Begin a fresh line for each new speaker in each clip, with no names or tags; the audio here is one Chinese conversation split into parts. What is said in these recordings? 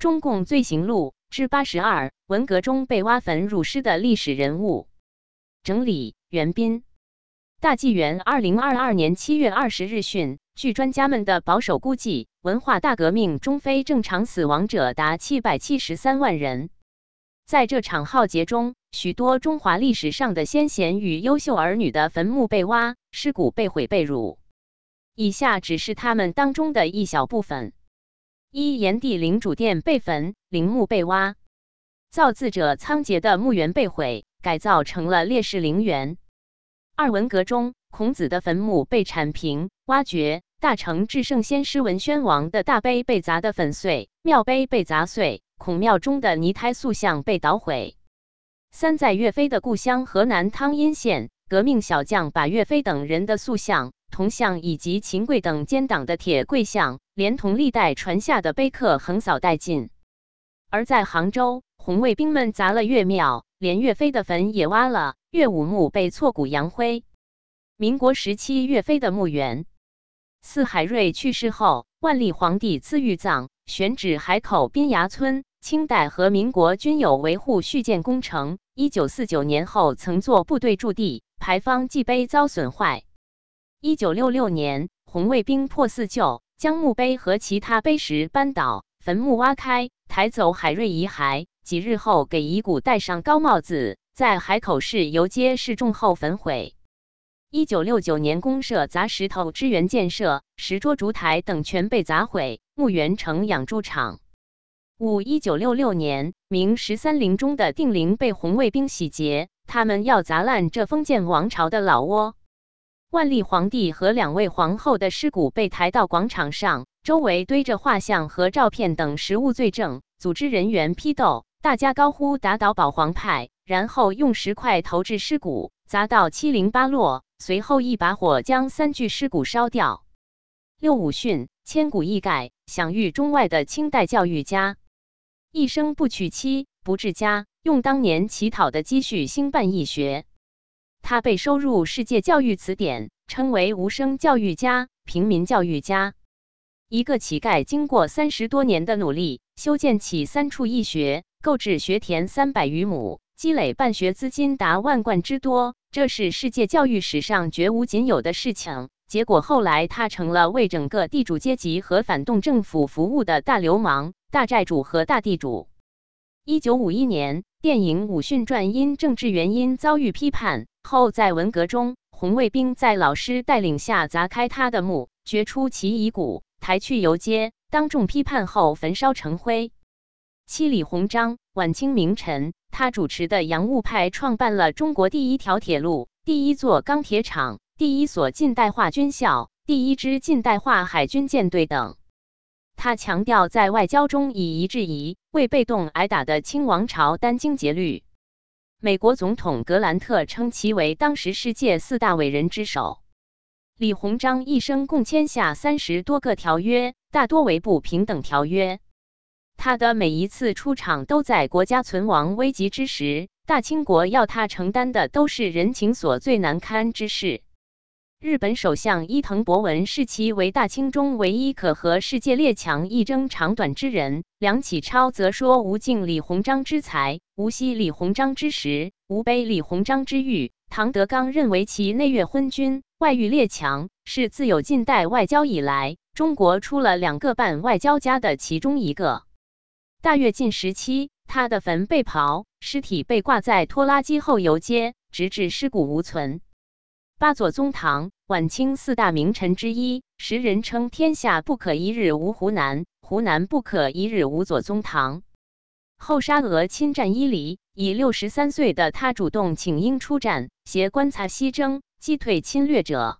中共罪行录之八十二：文革中被挖坟辱尸的历史人物。整理：袁斌。大纪元二零二二年七月二十日讯，据专家们的保守估计，文化大革命中非正常死亡者达七百七十三万人。在这场浩劫中，许多中华历史上的先贤与优秀儿女的坟墓被挖，尸骨被毁被辱。以下只是他们当中的一小部分。一炎帝陵主殿被焚，陵墓被挖，造字者仓颉的墓园被毁，改造成了烈士陵园。二文革中，孔子的坟墓被铲平、挖掘，大成至圣先师文宣王的大碑被砸得粉碎，庙碑被砸碎，孔庙中的泥胎塑像被捣毁。三在岳飞的故乡河南汤阴县，革命小将把岳飞等人的塑像。铜像以及秦桧等奸党的铁跪像，连同历代传下的碑刻横扫殆尽。而在杭州，红卫兵们砸了岳庙，连岳飞的坟也挖了，岳武墓被挫骨扬灰。民国时期，岳飞的墓园。四海瑞去世后，万历皇帝赐御葬，选址海口滨崖村。清代和民国均有维护续建工程。一九四九年后，曾作部队驻地，牌坊祭碑遭损坏。一九六六年，红卫兵破四旧，将墓碑和其他碑石搬倒，坟墓挖开，抬走海瑞遗骸。几日后，给遗骨戴上高帽子，在海口市游街示众后焚毁。一九六九年，公社砸石头支援建设，石桌烛台等全被砸毁，墓园成养猪场。五一九六六年，明十三陵中的定陵被红卫兵洗劫，他们要砸烂这封建王朝的老窝。万历皇帝和两位皇后的尸骨被抬到广场上，周围堆着画像和照片等实物罪证。组织人员批斗，大家高呼“打倒保皇派”，然后用石块投掷尸骨，砸到七零八落。随后一把火将三具尸骨烧掉。六五训，千古一改，享誉中外的清代教育家，一生不娶妻，不治家，用当年乞讨的积蓄兴办义学。他被收入世界教育词典，称为无声教育家、平民教育家。一个乞丐经过三十多年的努力，修建起三处义学，购置学田三百余亩，积累办学资金达万贯之多，这是世界教育史上绝无仅有的事情。结果后来他成了为整个地主阶级和反动政府服务的大流氓、大债主和大地主。一九五一年，电影《武训传》因政治原因遭遇批判。后在文革中，红卫兵在老师带领下砸开他的墓，掘出其遗骨，抬去游街，当众批判后焚烧成灰。七李鸿章，晚清名臣，他主持的洋务派创办了中国第一条铁路、第一座钢铁厂、第一所近代化军校、第一支近代化海军舰队等。他强调在外交中以夷制夷，为被动挨打的清王朝殚精竭虑。美国总统格兰特称其为当时世界四大伟人之首。李鸿章一生共签下三十多个条约，大多为不平等条约。他的每一次出场都在国家存亡危急之时，大清国要他承担的都是人情所最难堪之事。日本首相伊藤博文视其为大清中唯一可和世界列强一争长短之人。梁启超则说：“无敬李鸿章之才，无惜李鸿章之实，无悲李鸿章之誉。”唐德刚认为其内越昏君，外遇列强，是自有近代外交以来，中国出了两个半外交家的其中一个。大跃进时期，他的坟被刨，尸体被挂在拖拉机后游街，直至尸骨无存。八座宗堂，晚清四大名臣之一，时人称天下不可一日无湖南，湖南不可一日无左宗堂。后沙俄侵占伊犁，以六十三岁的他主动请缨出战，携棺材西征，击退侵略者。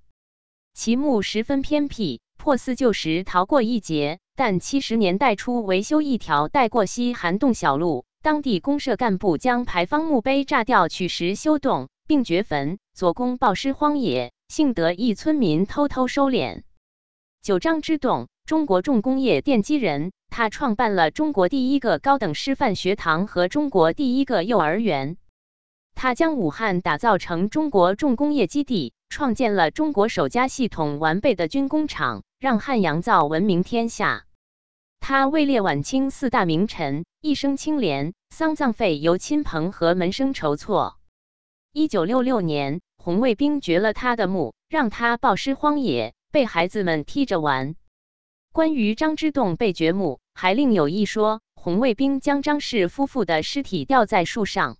其墓十分偏僻，破四旧时逃过一劫，但七十年代初维修一条带过西涵洞小路，当地公社干部将牌坊墓碑炸掉取石修洞。并掘坟，左公暴尸荒野，幸得一村民偷偷收敛。九章之洞，中国重工业奠基人，他创办了中国第一个高等师范学堂和中国第一个幼儿园。他将武汉打造成中国重工业基地，创建了中国首家系统完备的军工厂，让汉阳造闻名天下。他位列晚清四大名臣，一生清廉，丧葬费由亲朋和门生筹措。一九六六年，红卫兵掘了他的墓，让他暴尸荒野，被孩子们踢着玩。关于张之洞被掘墓，还另有一说：红卫兵将张氏夫妇的尸体吊在树上，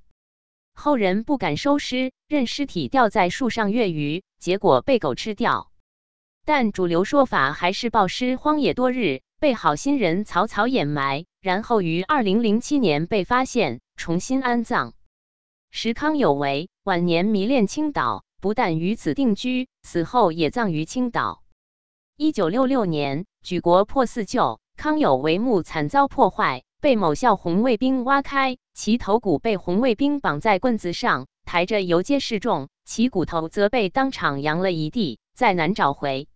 后人不敢收尸，任尸体吊在树上月余，结果被狗吃掉。但主流说法还是暴尸荒野多日，被好心人草草掩埋，然后于二零零七年被发现，重新安葬。石康有为。晚年迷恋青岛，不但于此定居，死后也葬于青岛。一九六六年，举国破四旧，康有为墓惨遭破坏，被某校红卫兵挖开，其头骨被红卫兵绑在棍子上，抬着游街示众，其骨头则被当场扬了一地，再难找回。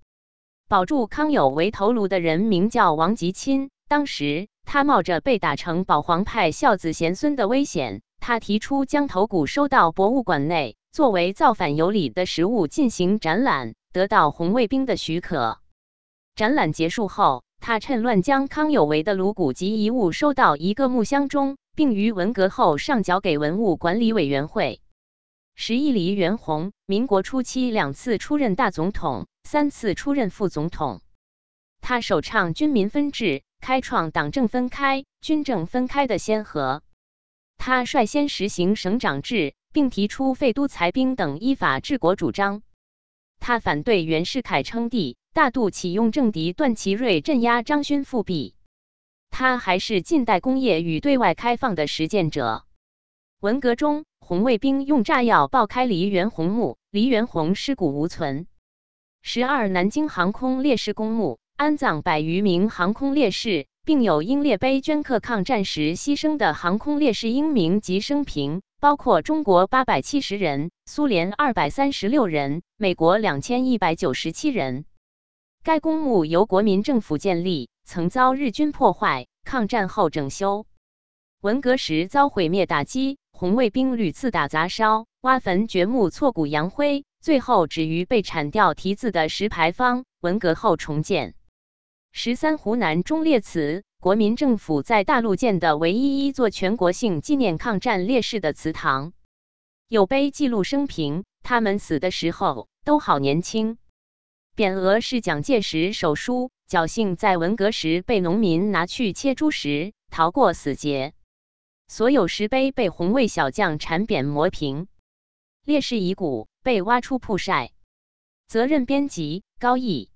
保住康有为头颅的人名叫王吉钦，当时他冒着被打成保皇派孝子贤孙的危险。他提出将头骨收到博物馆内，作为造反有理的实物进行展览，得到红卫兵的许可。展览结束后，他趁乱将康有为的颅骨及遗物收到一个木箱中，并于文革后上缴给文物管理委员会。十一黎元洪，民国初期两次出任大总统，三次出任副总统。他首倡军民分治，开创党政分开、军政分开的先河。他率先实行省长制，并提出废都裁兵等依法治国主张。他反对袁世凯称帝，大度启用政敌段祺瑞镇压张勋复辟。他还是近代工业与对外开放的实践者。文革中，红卫兵用炸药爆开黎元洪墓，黎元洪尸骨无存。十二南京航空烈士公墓安葬百余名航空烈士。并有英烈碑镌刻抗战时牺牲的航空烈士英名及生平，包括中国八百七十人，苏联二百三十六人，美国两千一百九十七人。该公墓由国民政府建立，曾遭日军破坏，抗战后整修。文革时遭毁灭打击，红卫兵屡次打砸烧、挖坟掘墓、挫骨扬灰，最后止于被铲掉题字的石牌坊。文革后重建。十三湖南忠烈祠，国民政府在大陆建的唯一一座全国性纪念抗战烈士的祠堂，有碑记录生平，他们死的时候都好年轻。匾额是蒋介石手书，侥幸在文革时被农民拿去切猪食，逃过死劫。所有石碑被红卫小将铲扁磨平，烈士遗骨被挖出曝晒。责任编辑：高毅。